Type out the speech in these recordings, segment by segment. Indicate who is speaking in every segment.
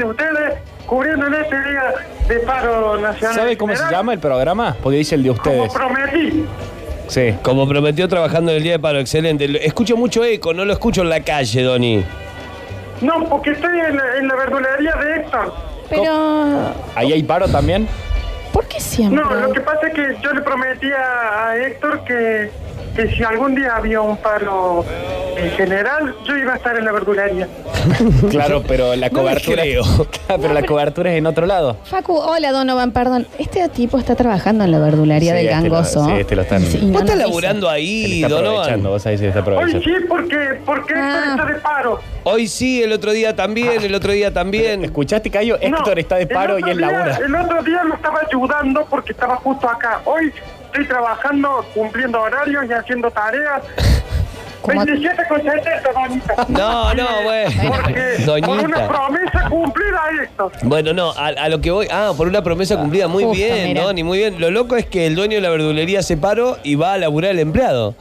Speaker 1: de ustedes, cubriendo en este día de paro nacional.
Speaker 2: ¿Sabe cómo se llama el programa? Porque dice el de
Speaker 1: Como
Speaker 2: ustedes.
Speaker 1: prometí.
Speaker 2: Sí.
Speaker 3: Como prometió trabajando en el día de paro, excelente. Escucho mucho eco, no lo escucho en la calle, Doni.
Speaker 1: No, porque estoy en la, en la verdulería de Héctor.
Speaker 4: Pero,
Speaker 2: ¿Ahí hay paro también?
Speaker 4: ¿por qué siempre?
Speaker 1: No, lo que pasa es que yo le prometí a, a Héctor que, que si algún día había un paro en general, yo iba a estar en la verdulería.
Speaker 2: Claro, pero la
Speaker 3: No
Speaker 2: cobertura.
Speaker 3: creo.
Speaker 2: Claro, pero la cobertura es en otro lado.
Speaker 4: Facu, hola Donovan, perdón. Este tipo está trabajando en la verdulería
Speaker 2: Sí,
Speaker 4: del
Speaker 2: este lo-
Speaker 4: gangoso.
Speaker 2: sí, este lo están-
Speaker 4: Sí, no
Speaker 3: ¿Vos estás laburando ahí,
Speaker 2: está
Speaker 3: Donovan?
Speaker 2: aprovechando, vos si está
Speaker 1: Hoy
Speaker 2: aprovechando.
Speaker 1: sí, porque, porque Héctor
Speaker 4: Ah.
Speaker 1: está de paro.
Speaker 3: Hoy sí, el otro día también, el otro día también.
Speaker 2: ¿Escuchaste, Cayo? Héctor
Speaker 1: No,
Speaker 2: está de paro y él
Speaker 1: día-
Speaker 2: labura.
Speaker 1: El otro día lo estaba ayudando porque estaba justo acá. Hoy estoy trabajando, cumpliendo horarios y haciendo tareas.
Speaker 4: Como-
Speaker 1: 27 con 70, Donita.
Speaker 3: No, no, bueno.
Speaker 1: Porque por una
Speaker 3: Doñita.
Speaker 1: promesa cumplida, Héctor.
Speaker 3: Bueno, no, a, a lo que voy. Ah, por una promesa cumplida. Muy
Speaker 4: justo,
Speaker 3: bien,
Speaker 4: mira.
Speaker 3: Doni, muy bien. Lo loco es que el dueño de la verdulería se paró y va a laburar el empleado.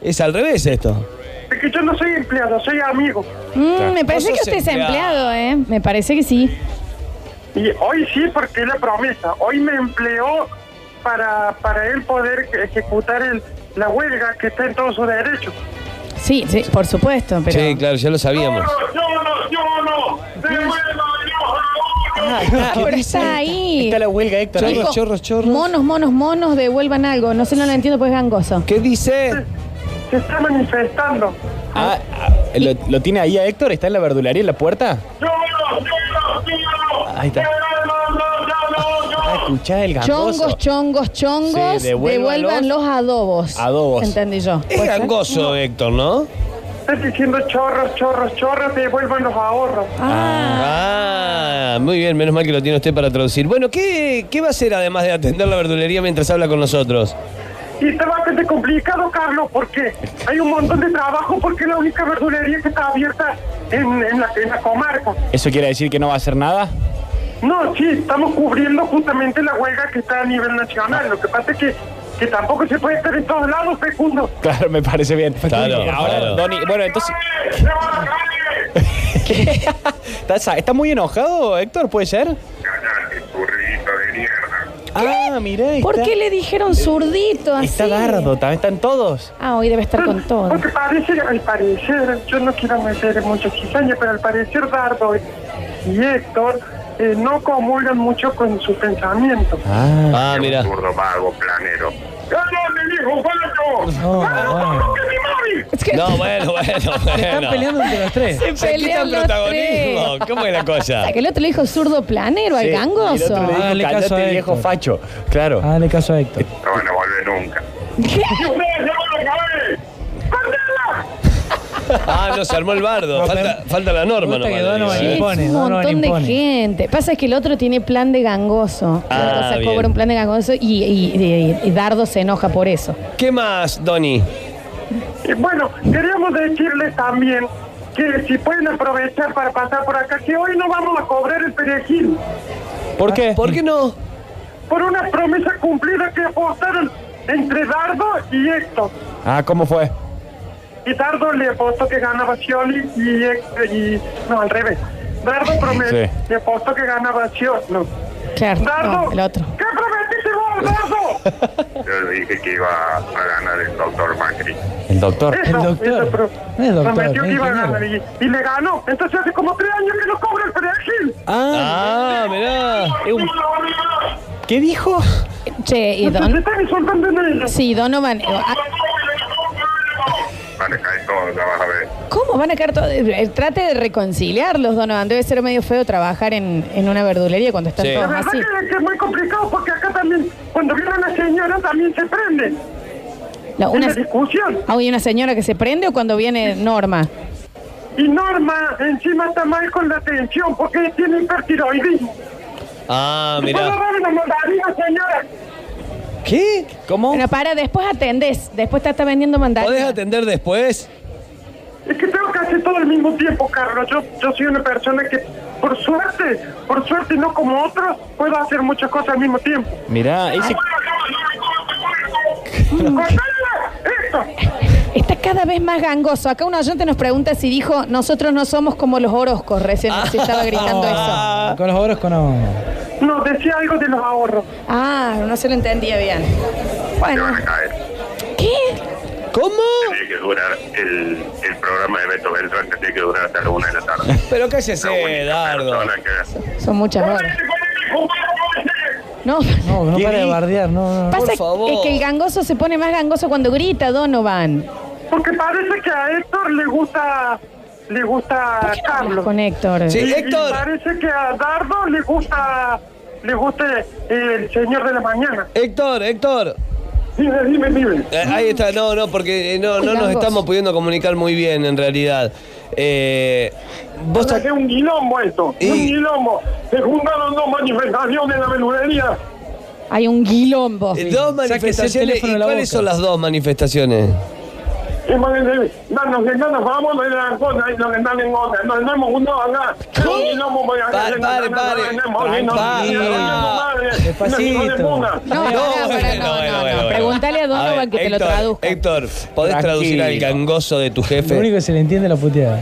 Speaker 3: Es al revés esto.
Speaker 1: Es que yo no soy empleado, soy amigo.
Speaker 4: Mm, me parece que usted es
Speaker 3: empleado.
Speaker 4: empleado, ¿eh? Me parece que sí.
Speaker 1: Y hoy sí, porque es la promesa. Hoy me empleó para, para él poder ejecutar el, la huelga que está en todo su derecho.
Speaker 4: Sí, sí, por supuesto, pero...
Speaker 3: Sí, claro, ya lo sabíamos.
Speaker 1: yo no, yo no, devuelva
Speaker 4: Ah, pero está ahí.
Speaker 2: Está la huelga, Héctor.
Speaker 3: Chorros.
Speaker 4: Dijo,
Speaker 3: chorros, chorros.
Speaker 4: Monos, monos, monos, devuelvan algo. No sé, no lo entiendo, pues es gangoso.
Speaker 3: ¿Qué dice?
Speaker 1: Se está manifestando.
Speaker 2: Ah, ah, ¿lo, lo tiene ahí a Héctor? ¿Está en la verdulería en la puerta? Ahí está.
Speaker 1: Yo no, no, yo no, yo
Speaker 2: Ah,
Speaker 1: no.
Speaker 2: escuchá el gangoso.
Speaker 4: Chongos, chongos, chongos,
Speaker 2: Sí,
Speaker 4: devuelvan los adobos.
Speaker 2: Adobos.
Speaker 4: Entendí yo.
Speaker 3: Es gangoso, Héctor, ¿no?
Speaker 1: Estás diciendo chorros, chorros, chorros, devuelvan los ahorros.
Speaker 4: Ah,
Speaker 3: Ah, muy bien, menos mal que lo tiene usted para traducir. Bueno, ¿qué, qué va a hacer además de atender la verdulería mientras habla con nosotros?
Speaker 1: Y está bastante complicado, Carlos, porque hay un montón de trabajo, porque es la única verdulería que está abierta en, en, la, en la comarca.
Speaker 2: ¿Eso quiere decir que no va a hacer nada?
Speaker 1: No, sí, estamos cubriendo justamente la huelga que está a nivel nacional. Lo que pasa es que, que tampoco se puede estar en todos lados, Fecundo.
Speaker 2: Claro, me parece bien.
Speaker 3: Claro,
Speaker 2: Ahora,
Speaker 3: claro.
Speaker 2: Doni, bueno, entonces.
Speaker 1: ¡Se va a la calle!
Speaker 2: ¿Está, está muy enojado, Héctor? ¿Puede ser? Ah, mirá.
Speaker 4: ¿Por
Speaker 2: está-
Speaker 4: qué le dijeron zurdito así?
Speaker 2: Está Dardo, también están todos.
Speaker 4: Ah, hoy debe estar con todo.
Speaker 1: Porque parece, al parecer, yo no quiero meter en mucha cizaña, pero al parecer Dardo y Héctor eh, no comulgan mucho con su pensamiento.
Speaker 3: Ah, mira.
Speaker 1: Vago, planero. ¡Ah, que mi mami!
Speaker 4: Es que
Speaker 3: No, bueno, bueno,
Speaker 5: Están
Speaker 3: bueno.
Speaker 5: peleando entre los tres.
Speaker 4: se
Speaker 3: ¿Qué tan
Speaker 4: pelean los
Speaker 3: protagonismo?
Speaker 4: tres.
Speaker 3: ¿Cómo es la cosa?
Speaker 4: Ah, que el otro le dijo zurdo planero al
Speaker 2: Sí, y el
Speaker 4: gangoso.
Speaker 2: otro le dijo,
Speaker 5: Hágale caso
Speaker 2: "Cállate,
Speaker 5: a
Speaker 2: viejo
Speaker 5: Héctor".
Speaker 2: facho. Claro.
Speaker 5: Hágale caso a Héctor.
Speaker 1: No van a volver nunca.
Speaker 3: Ah, no, se armó el bardo.
Speaker 5: No,
Speaker 3: Falta,
Speaker 5: pero-
Speaker 3: falta la norma,
Speaker 5: que
Speaker 3: nomás,
Speaker 5: Donovan
Speaker 3: le digo,
Speaker 4: Sí,
Speaker 3: ¿eh?
Speaker 5: impone,
Speaker 4: es un
Speaker 5: Donovan
Speaker 4: montón de
Speaker 5: impone.
Speaker 4: gente. Pasa que el otro tiene plan de gangoso.
Speaker 3: Ah,
Speaker 4: o sea,
Speaker 3: bien.
Speaker 4: cobra un plan de gangoso y, y- y- y Dardo se enoja por eso.
Speaker 3: ¿Qué más, Doni?
Speaker 1: Y bueno, queríamos decirles también que si pueden aprovechar para pasar por acá, que hoy no vamos a cobrar el perejil.
Speaker 2: ¿Por qué?
Speaker 3: ¿Por qué no?
Speaker 1: Por una promesa cumplida que apostaron entre Dardo y Héctor.
Speaker 2: Ah, ¿cómo fue?
Speaker 1: Y Dardo le apostó que ganaba Scioli y, y no, al revés. Dardo promete,
Speaker 2: Sí.
Speaker 1: le apostó que ganaba Scioli. No.
Speaker 4: Claro,
Speaker 1: Dardo,
Speaker 4: no, el otro.
Speaker 1: ¿qué prometiste vos, Dardo? Yo le dije que iba a ganar el doctor Macri.
Speaker 2: El doctor.
Speaker 1: Eso,
Speaker 5: El doctor.
Speaker 1: eso, pero
Speaker 5: No es doctor,
Speaker 1: prometió que iba a ganar y, y le ganó. Entonces hace como tres años que no cobra el perejil.
Speaker 3: Ah, mirá.
Speaker 2: Eh, un- ¿Qué dijo?
Speaker 4: Che, y Don.
Speaker 1: están insultando en ellos.
Speaker 4: Sí, Donovan. Ah,
Speaker 1: todos, ya vas a ver.
Speaker 4: ¿Cómo van a caer todos? Eh, Trate de reconciliarlos, Donovan. Debe ser medio feo trabajar en, en una verdulería cuando están
Speaker 3: Sí.
Speaker 1: La
Speaker 4: todos
Speaker 1: verdad
Speaker 4: así.
Speaker 1: que, es muy complicado porque acá también, cuando viene una señora, también se prende.
Speaker 4: La-
Speaker 1: Una
Speaker 4: una,
Speaker 1: discusión.
Speaker 4: ah, ¿Hay una señora que se prende o cuando viene Norma?
Speaker 1: Y Norma encima está mal con la atención porque tiene hipertiroidismo.
Speaker 3: Ah,
Speaker 1: ¿Puedo
Speaker 3: mirá.
Speaker 1: dar una mandarina, señora?
Speaker 2: ¿Qué? ¿Cómo?
Speaker 4: Bueno, para, después atendés. Después te está vendiendo
Speaker 3: ¿Podés
Speaker 4: mandarina.
Speaker 3: atender después?
Speaker 1: Es que tengo que hacer todo al mismo tiempo, Carlos. Yo, yo soy una persona que, por suerte, por suerte no como otros, puedo hacer muchas cosas al mismo tiempo.
Speaker 2: Mirá, ese...
Speaker 1: ¡Esto!
Speaker 4: Está cada vez más gangoso. Acá un oyente nos pregunta si dijo, nosotros no somos como los Orozcos, recién si estaba gritando eso.
Speaker 3: Ah,
Speaker 5: Con los Orozco no.
Speaker 1: No, decía algo de los ahorros.
Speaker 4: Ah, no se lo entendía bien. Bueno,
Speaker 6: van a caer.
Speaker 4: ¿Qué?
Speaker 3: ¿Cómo?
Speaker 6: Tiene que durar el, el programa de Beto Beltrán, que tiene que durar hasta la una de la tarde.
Speaker 3: Pero cállese,
Speaker 6: La única
Speaker 3: Dardo.
Speaker 6: que-
Speaker 4: Son muchas horas. No,
Speaker 5: No, no
Speaker 2: ¿Qué
Speaker 5: para de bardear, no, no.
Speaker 4: pasa
Speaker 3: Por favor.
Speaker 4: es que el gangoso se pone más gangoso cuando grita, Donovan.
Speaker 1: Porque parece que a Héctor le gusta, le gusta Carlos.
Speaker 4: Con Héctor.
Speaker 3: Sí.
Speaker 1: Y-
Speaker 3: Héctor.
Speaker 1: Y parece que a Dardo le gusta, le gusta eh, el señor de la mañana.
Speaker 3: Héctor, Héctor.
Speaker 1: Dime, dime, dime.
Speaker 3: Eh, ahí está, no, no, porque eh, no, no nos estamos pudiendo comunicar muy bien en realidad. Eh, vos
Speaker 1: Es un quilombo esto,
Speaker 3: Y-
Speaker 1: un quilombo. Se juntaron dos manifestaciones en la verdulería.
Speaker 4: Hay un guilombo.
Speaker 3: eh, dos
Speaker 5: Sáquese el
Speaker 3: manifestaciones.
Speaker 5: teléfono
Speaker 3: ¿Y
Speaker 5: de la
Speaker 3: cuáles
Speaker 5: boca.
Speaker 3: son las dos manifestaciones?
Speaker 1: Y vamos de y nos están en otra. Nos hemos juntado acá.
Speaker 3: Pare, pare, pare.
Speaker 5: Despacito.
Speaker 4: No. Pregúntale a Donovan que te lo
Speaker 3: Héctor,
Speaker 4: traduzca.
Speaker 3: Héctor, ¿podés traducir al gangoso de tu
Speaker 5: Lo
Speaker 3: jefe?
Speaker 5: único que se le entiende es la puteada.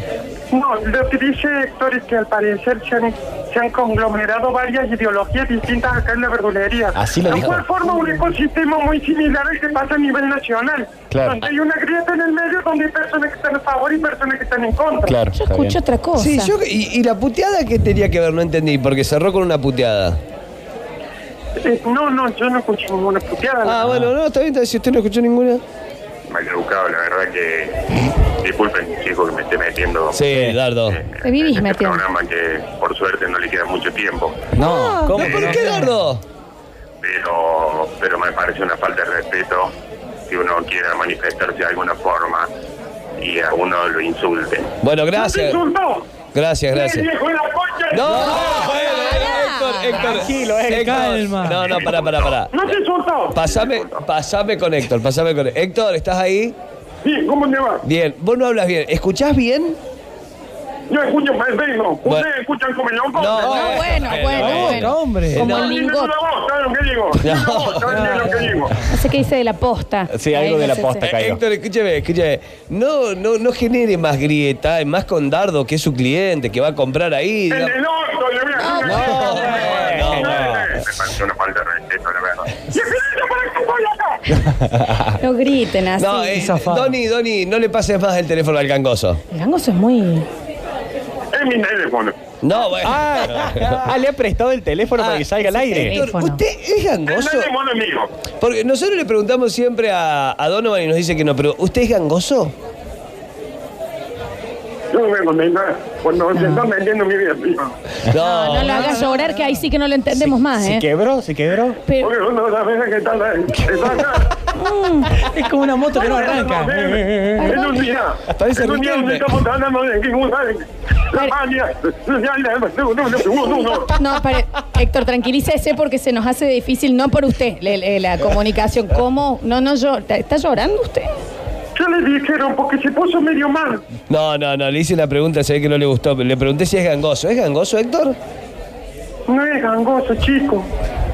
Speaker 1: No, lo que dice Héctor es que al parecer se han, se han conglomerado varias ideologías distintas acá en la verdulería.
Speaker 2: Así lo dijo.
Speaker 1: cual forma un ecosistema muy similar al que pasa a nivel nacional.
Speaker 2: Claro.
Speaker 1: Donde hay una grieta en el medio donde hay personas que están a favor y personas que están en contra.
Speaker 2: Claro.
Speaker 4: Yo escucho otra cosa.
Speaker 3: Sí, yo, y, y la puteada qué tenía que ver? No entendí, porque cerró con una puteada.
Speaker 1: Eh, no, no, yo no escucho ninguna puteada.
Speaker 3: Ah, bueno, no, está bien, está bien, si usted no escuchó ninguna.
Speaker 6: Mal educado, la verdad que. Disculpen, chicos, que me esté metiendo.
Speaker 3: Sí, Dardo.
Speaker 6: eh,
Speaker 4: Te vivís
Speaker 6: en este
Speaker 4: metiendo.
Speaker 6: programa que por suerte no le queda mucho tiempo.
Speaker 2: No, ¿cómo?
Speaker 3: No, ¿Por qué, Dardo?
Speaker 6: Pero, pero me parece una falta de respeto que uno quiera manifestarse de alguna forma y a uno lo insulte.
Speaker 3: Bueno,
Speaker 1: ¿No te
Speaker 3: gracias. Gracias,
Speaker 1: ¡Eh,
Speaker 3: gracias. No, bueno, Héctor, Héctor.
Speaker 2: Tranquilo, Héctor.
Speaker 5: Calma.
Speaker 3: No, no, pará, pará, pará.
Speaker 1: ¿No te insultó?
Speaker 3: Pasame, pasame con Héctor, pasame con Héctor, ¿estás ahí?
Speaker 1: Sí, ¿cómo te va?
Speaker 3: Bien, vos no hablas bien. ¿Escuchás bien?
Speaker 1: Yo escucho más.
Speaker 3: Bueno.
Speaker 1: ¿Ustedes escuchan como yo?
Speaker 3: No,
Speaker 4: No, bueno, bueno,
Speaker 3: no,
Speaker 4: bueno.
Speaker 5: hombre.
Speaker 4: Como
Speaker 3: No.
Speaker 4: el lingot.
Speaker 1: una voz, ¿saben lo que digo? ¿saben lo que digo?
Speaker 4: No sé qué dice de la posta.
Speaker 2: Sí, algo de
Speaker 4: no
Speaker 2: la posta, Caigo.
Speaker 3: Héctor, escúcheme, escúcheme. No, no, no genere más grieta, más con Dardo, que es su cliente, que va a comprar ahí.
Speaker 1: El
Speaker 3: digamos.
Speaker 1: del orto, le voy a
Speaker 3: no,
Speaker 1: grieta.
Speaker 3: no,
Speaker 6: Me parece una falta de respeto, la verdad.
Speaker 1: ¿Y el para que acá?
Speaker 4: No griten así.
Speaker 3: No, eh. Doni, Doni, no le pases más el teléfono al gangoso.
Speaker 4: El gangoso es muy...
Speaker 1: Es mi teléfono.
Speaker 3: No, bueno.
Speaker 2: Ah, ah, le ha prestado el teléfono para que salga al aire.
Speaker 4: teléfono.
Speaker 3: ¿usted es
Speaker 1: El
Speaker 3: gangoso?
Speaker 1: teléfono es mío.
Speaker 3: Porque nosotros le preguntamos siempre a, a Donovan y nos dice que no, pero ¿usted es gangoso?
Speaker 1: Yo no me contenta cuando se están vendiendo mi vida.
Speaker 4: No, no lo hagas llorar, que ahí sí que no lo entendemos más,
Speaker 2: ¿Se
Speaker 4: ¿eh?
Speaker 2: quebró? ¿Se quebró?
Speaker 4: Pero,
Speaker 1: Porque uno sabe que está, está acá.
Speaker 5: Es como una moto que no arranca.
Speaker 1: En un día.
Speaker 3: Parece
Speaker 1: En un día donde
Speaker 3: Riquelme.
Speaker 1: estamos hablando de que la. No, no, no, no, no.
Speaker 4: no, pare- Héctor, tranquilícese porque se nos hace difícil, no por usted, le- le- la comunicación. ¿Cómo? No, no, yo. ¿Está llorando usted?
Speaker 1: ¿Qué le dijeron? Porque se puso medio mal.
Speaker 3: No, no, no, le hice la pregunta, se ve que no le gustó, pero le pregunté si es gangoso. ¿Es gangoso, Héctor?
Speaker 1: No es gangoso, chico.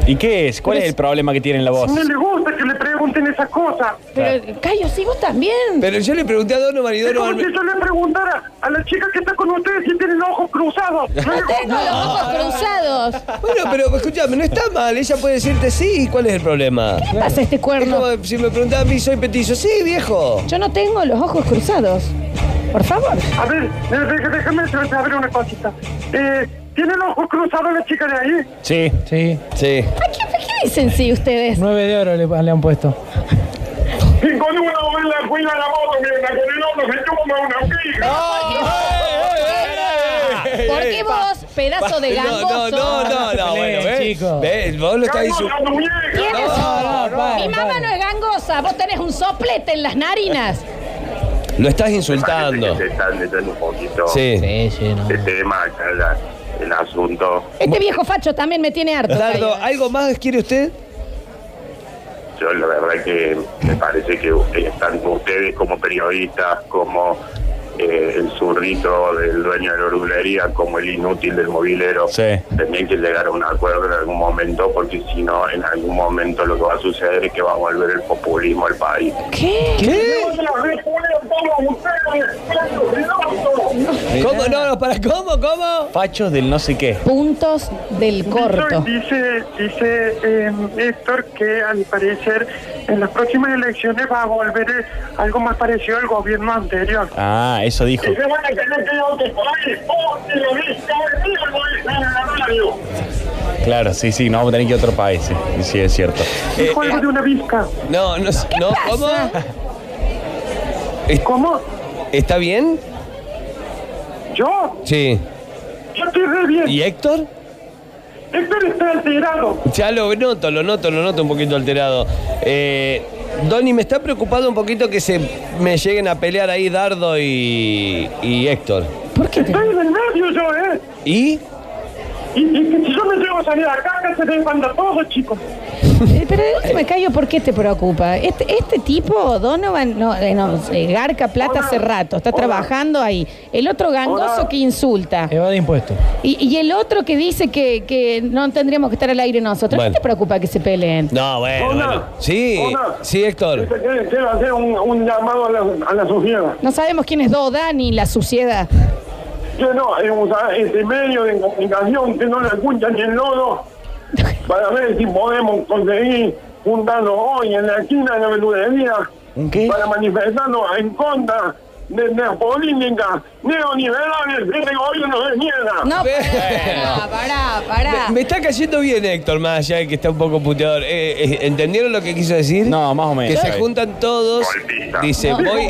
Speaker 2: ¿Y qué es? ¿Cuál es el problema que tiene en la voz?
Speaker 1: No le gusta que le pregunten esas cosas.
Speaker 4: Pero, Cayo, sí, vos también.
Speaker 3: Pero yo le pregunté a Donovan y
Speaker 1: Es como
Speaker 3: Donovan...
Speaker 1: si yo le preguntara a la chica que está con ustedes si tiene los ojos cruzados. No le
Speaker 4: Tengo los ojos cruzados.
Speaker 3: Bueno, pero escúchame, no está mal, ella puede decirte sí, ¿cuál es el problema?
Speaker 4: ¿Qué pasa este
Speaker 3: Es
Speaker 4: cuerno?
Speaker 3: como si me preguntaba a mí, soy petizo. Sí, viejo.
Speaker 4: Yo no tengo los ojos cruzados. Por favor.
Speaker 1: A ver, eh, dé- déjame saber una cosita. Eh, ¿Tiene los ojos cruzados la chica de ahí?
Speaker 2: Sí.
Speaker 5: Sí,
Speaker 3: Sí.
Speaker 4: ¿A qué, a qué dicen sí ustedes?
Speaker 5: nueve de oro le, le han puesto.
Speaker 1: Y con uno en la cuida la moto, mira, con el otro se toma una pica.
Speaker 4: ¿Por qué vos, pedazo de
Speaker 3: No,
Speaker 4: gangoso?
Speaker 3: no, no, no, no, bueno, ¿ves?
Speaker 5: chico.
Speaker 3: ¿Ves? Vos lo estás
Speaker 1: ¡Cállate
Speaker 3: insultando.
Speaker 1: a
Speaker 5: para,
Speaker 4: Mi mamá no es gangosa, vos tenés un soplete en las narinas.
Speaker 3: Lo estás insultando.
Speaker 6: que se están metiendo un poquito
Speaker 3: Sí.
Speaker 5: Sí, sí, no.
Speaker 6: de tema acá la- el asunto.
Speaker 4: Este viejo facho también me tiene harto.
Speaker 3: Dardo. ¿algo más quiere usted?
Speaker 6: Yo la verdad que me parece que eh, tanto ustedes como periodistas, como eh, el zurrito del dueño de la oruglería, como el inútil del movilero,
Speaker 2: Sí.
Speaker 6: tendrían que llegar a un acuerdo en algún momento, porque si no, en algún momento lo que va a suceder es que va a volver el populismo al país.
Speaker 4: ¿Qué?
Speaker 3: ¿Qué? ¿Cómo? No, no, para, ¿cómo? ¿Cómo?
Speaker 2: Fachos del no sé qué.
Speaker 4: Puntos del corto.
Speaker 1: Dice, dice eh, Héctor que al parecer en las próximas elecciones va a volver eh, algo más parecido al gobierno anterior.
Speaker 2: Ah, eso dijo. Claro, sí, sí, no vamos a tener que ir a otro país. Sí, sí es cierto.
Speaker 1: Dijo algo de una visca.
Speaker 3: No, no, no, ¿cómo? Es-
Speaker 1: ¿Cómo?
Speaker 3: ¿Está bien?
Speaker 1: ¿Yo?
Speaker 3: Sí.
Speaker 1: Yo estoy re bien.
Speaker 3: ¿Y Héctor?
Speaker 1: Héctor está alterado.
Speaker 3: Ya lo noto, lo noto, lo noto un poquito alterado. Eh, Donny, me está preocupado un poquito que se me lleguen a pelear ahí Dardo y, y Héctor.
Speaker 4: ¿Por qué? te-
Speaker 1: Estoy en el medio yo, ¿eh?
Speaker 3: ¿Y?
Speaker 1: Y, y que si yo me llevo a salir acá, acá se desbanda todo, chicos.
Speaker 4: Eh, Pero de última callo, ¿por qué te preocupa? Este, este tipo, Donovan, no, eh, no, eh, Garca Plata hace rato, está trabajando ahí. El otro gangoso que insulta.
Speaker 5: Evade impuestos.
Speaker 4: Y, y el otro que dice que, que no tendríamos que estar al aire nosotros.
Speaker 3: Bueno.
Speaker 4: ¿Qué te preocupa que se peleen?
Speaker 3: No, bueno,
Speaker 6: Hola.
Speaker 3: bueno. Sí,
Speaker 6: Hola.
Speaker 3: sí, Héctor.
Speaker 6: Quiero hacer un, un llamado a la, a la sociedad.
Speaker 4: No sabemos quién es Doda ni la suciedad.
Speaker 6: Que no, eh, este medio de comunicación que no le escuchan ni el lodo para ver si podemos conseguir juntarnos hoy en la esquina de la verdulería
Speaker 2: ¿Un qué?
Speaker 6: para manifestarnos en contra de la política neoliberales de este gobierno de mierda.
Speaker 4: No, pará, pará, pará.
Speaker 3: Me, me está cayendo bien Héctor, más allá de que está un poco puteador. Eh, eh, ¿Entendieron lo que quiso decir?
Speaker 2: No, más o menos.
Speaker 3: Que se juntan todos.
Speaker 6: Golpista.
Speaker 3: Dice,
Speaker 4: No.
Speaker 3: voy.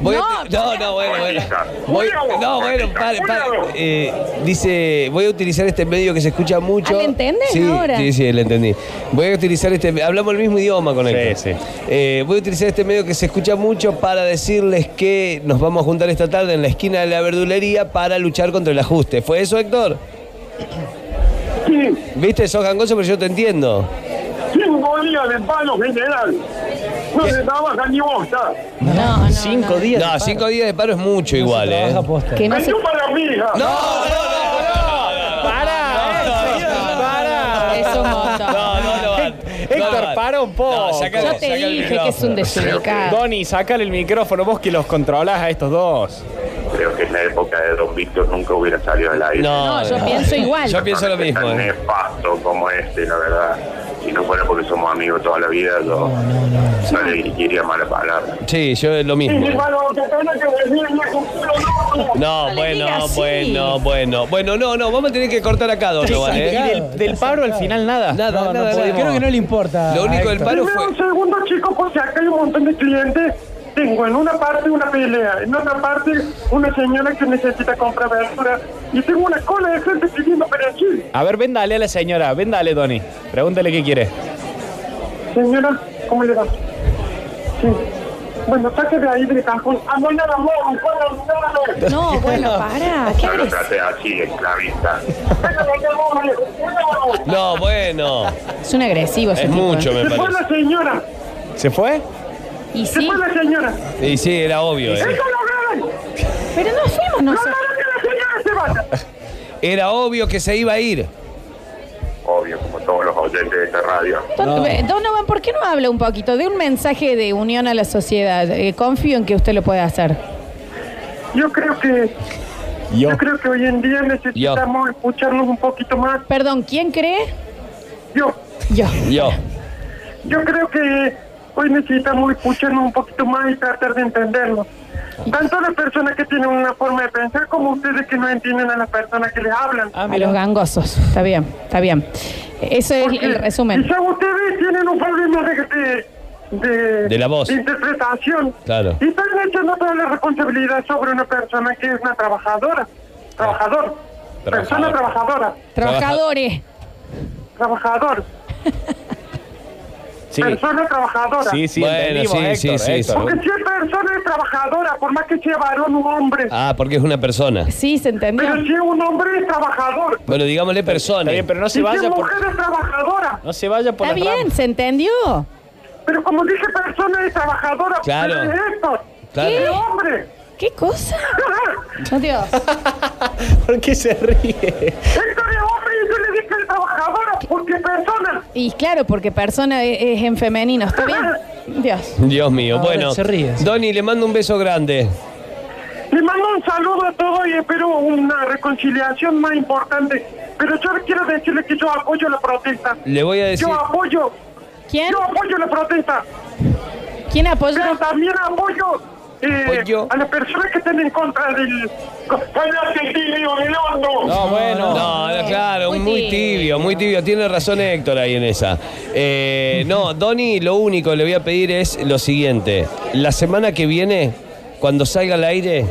Speaker 3: voy a-
Speaker 4: No,
Speaker 3: no, no, bueno, bueno. Voy- no, bueno, pare, pare. Eh, dice, voy a utilizar este medio que se escucha mucho.
Speaker 4: Ah, ¿le entendés
Speaker 3: sí,
Speaker 4: ahora?
Speaker 3: Sí, sí, le entendí. Voy a utilizar este. Hablamos el mismo idioma con
Speaker 2: Sí,
Speaker 3: él.
Speaker 2: sí.
Speaker 3: Eh, voy a utilizar este medio que se escucha mucho para decirles que nos vamos a juntar esta tarde en la esquina de la verdulería para luchar contra el ajuste. ¿Fue eso, Héctor?
Speaker 6: Sí,
Speaker 3: Viste, sos gangoso, pero yo te entiendo.
Speaker 6: cinco días de palo general. No se trabaja ni bosta.
Speaker 4: No, no,
Speaker 2: Cinco
Speaker 4: no.
Speaker 2: días. de
Speaker 3: No,
Speaker 2: paro.
Speaker 3: cinco días de paro es mucho igual, ¿eh?
Speaker 5: Trabaja posta.
Speaker 4: Que no se...
Speaker 3: No, no, no, no,
Speaker 2: ¡Para! ¡Para!
Speaker 4: Es un montón.
Speaker 3: no, no, no, no.
Speaker 2: Héctor,
Speaker 3: no, no.
Speaker 2: para un poco.
Speaker 3: No, sacale-
Speaker 4: Yo te
Speaker 3: sacale el
Speaker 4: dije que es un
Speaker 3: micrófono.
Speaker 4: desubicado.
Speaker 2: Donny, sácale el micrófono, vos que los controlás a estos dos.
Speaker 6: Época de Don Víctor nunca hubiera salido al aire.
Speaker 3: No,
Speaker 4: No, yo pienso igual.
Speaker 3: Yo pienso lo mismo.
Speaker 6: Tan
Speaker 3: ¿eh?
Speaker 6: nefasto como este, la verdad. Si no fuera porque somos amigos toda la vida, yo no, le dirigiría mala palabra.
Speaker 3: Sí, yo lo mismo. No, bueno, bueno, bueno. Bueno, no, no, vamos a tener que cortar acá, Donovan,
Speaker 2: ¿Y
Speaker 3: ¿eh?
Speaker 2: del, del paro al final nada?
Speaker 3: Nada,
Speaker 5: No,
Speaker 3: nada, nada.
Speaker 5: Creo que no le importa.
Speaker 3: Lo único del paro fue.
Speaker 1: un segundo, chicos, porque acá hay un montón de clientes. Tengo en una parte una pelea, en otra parte una señora que necesita comprar verdura y tengo una cola de gente pidiendo perejil.
Speaker 2: A ver, ven dale a la señora, ven dale, Donny. Pregúntale qué quiere.
Speaker 1: Señora, ¿cómo le va? Sí. Bueno, saque de ahí del cajón. Ah, no, nada, no, no, no,
Speaker 4: No, bueno, para. Qué
Speaker 6: No lo
Speaker 4: agresivo.
Speaker 6: traté así, esclavista.
Speaker 3: No, bueno.
Speaker 4: Es un agresivo ese
Speaker 3: Es
Speaker 4: tipo,
Speaker 3: mucho,
Speaker 4: ¿eh?
Speaker 3: me
Speaker 1: Se fue
Speaker 3: parece.
Speaker 1: la señora,
Speaker 2: ¿Se fue?
Speaker 4: Y
Speaker 1: se
Speaker 4: sí,
Speaker 1: fue la señora.
Speaker 3: Y sí, era obvio, ¿eh?
Speaker 1: ¡Eso lo ven!
Speaker 4: pero no fuimos
Speaker 1: ¡No
Speaker 4: nosotros.
Speaker 1: quiero que la señora se vaya!
Speaker 3: Era obvio que se iba a ir.
Speaker 6: Obvio, como todos los oyentes de esta radio.
Speaker 4: Don- eh, Donovan, ¿por qué no habla un poquito de un mensaje de unión a la sociedad? Eh, confío en que usted lo puede hacer.
Speaker 1: Yo creo que
Speaker 2: Yo.
Speaker 1: yo creo que hoy en día necesitamos escucharnos un poquito más.
Speaker 4: Perdón, ¿quién cree?
Speaker 1: Yo,
Speaker 4: Yo.
Speaker 3: Yo.
Speaker 1: yo creo que hoy necesitamos escucharnos un poquito más y tratar de entendernos. Tanto las personas que tienen una forma de pensar como ustedes que no entienden a las personas que les hablan.
Speaker 2: Ah,
Speaker 4: A los gangosos. Está bien, está bien. Eso es
Speaker 1: Porque
Speaker 4: el resumen.
Speaker 1: Quizás ustedes tienen un problema de, de, de,
Speaker 3: De la voz.
Speaker 1: de interpretación.
Speaker 3: Claro.
Speaker 1: Y están echando toda la responsabilidad sobre una persona que es una trabajadora. Trabajador. Persona trabajadora.
Speaker 4: Trabajadores.
Speaker 1: Trabajador.
Speaker 2: Sí.
Speaker 1: Persona trabajadora.
Speaker 2: Sí, sí,
Speaker 3: Bueno, sí,
Speaker 2: Héctor,
Speaker 3: sí, sí,
Speaker 2: Héctor.
Speaker 1: Porque si es persona es trabajadora, por más que sea varón o hombre.
Speaker 3: Ah, porque es una persona.
Speaker 4: Sí, se entendió.
Speaker 1: Pero si es un hombre es trabajador.
Speaker 3: Bueno, digámosle persona.
Speaker 2: Está bien, pero no
Speaker 1: Si
Speaker 2: se
Speaker 1: es
Speaker 2: vaya por...
Speaker 1: mujer es trabajadora.
Speaker 2: No se vaya por
Speaker 4: Está bien,
Speaker 2: ramas.
Speaker 4: se entendió.
Speaker 1: Pero como dije persona es trabajadora,
Speaker 3: Claro.
Speaker 1: pero es esto.
Speaker 3: Claro.
Speaker 1: Es hombre.
Speaker 4: ¿Qué cosa? Dios.
Speaker 2: ¿Por qué se ríe?
Speaker 1: Héctor porque persona.
Speaker 4: Y claro, porque persona es, es en femenino, ¿está bien? Dios.
Speaker 3: Dios mío,
Speaker 5: Ahora
Speaker 3: bueno.
Speaker 5: se ríe.
Speaker 3: Donny, le mando un beso grande.
Speaker 1: Le mando un saludo a todos y espero una reconciliación más importante. Pero yo quiero decirle que yo apoyo la protesta.
Speaker 3: Le voy a decir.
Speaker 1: Yo apoyo,
Speaker 4: ¿Quién?
Speaker 1: yo apoyo la protesta.
Speaker 4: ¿Quién
Speaker 1: Pero
Speaker 4: apoya?
Speaker 1: también apoyo eh,
Speaker 3: Apoyo.
Speaker 1: a las personas que están en contra del... ¡Cállate, tibio, Redondo!
Speaker 2: No, bueno.
Speaker 3: No, no, claro,
Speaker 4: Muy
Speaker 3: muy,
Speaker 4: tibio.
Speaker 3: tibio, muy tibio. Tiene razón Héctor ahí en esa. Eh, no, Donny, lo único que le voy a pedir es lo siguiente. La semana que viene, cuando salga al aire,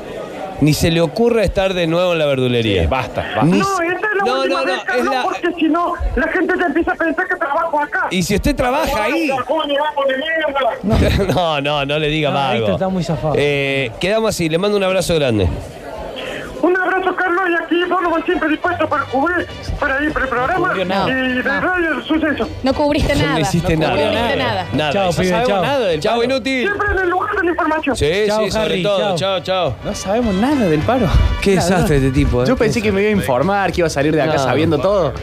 Speaker 3: ni se le ocurra estar de nuevo en la verdulería.
Speaker 2: Sí, basta, basta.
Speaker 3: Ni
Speaker 1: No, esta es la
Speaker 3: no,
Speaker 1: última
Speaker 3: no, no, es la-
Speaker 1: porque si no, la gente ya empieza a pensar que trabajo acá.
Speaker 3: Y si usted trabaja ahí. No, no, no le diga
Speaker 5: No. Héctor está muy zafado.
Speaker 3: Eh, quedamos así, le mando un abrazo grande.
Speaker 1: Abrazo, Carlos, y aquí Donovan siempre dispuesto para cubrir para ir para el programa
Speaker 2: cubrió nada.
Speaker 1: y de radio el suceso.
Speaker 4: No cubriste
Speaker 3: No
Speaker 4: nada.
Speaker 3: le hiciste
Speaker 4: no
Speaker 3: nada.
Speaker 4: cubriste nada.
Speaker 3: Nada.
Speaker 5: Chao,
Speaker 3: No
Speaker 5: pibe,
Speaker 2: sabemos
Speaker 5: chao.
Speaker 2: nada del
Speaker 3: Chao,
Speaker 2: paro.
Speaker 3: inútil.
Speaker 1: Siempre en el lugar de la información.
Speaker 3: Sí, sí, sobre todo. chao. Chao.
Speaker 2: No sabemos nada del paro.
Speaker 3: Qué desastre este tipo. ¿eh?
Speaker 2: Yo pensé que me iba a informar, que iba a salir de acá
Speaker 3: No.
Speaker 2: sabiendo todo.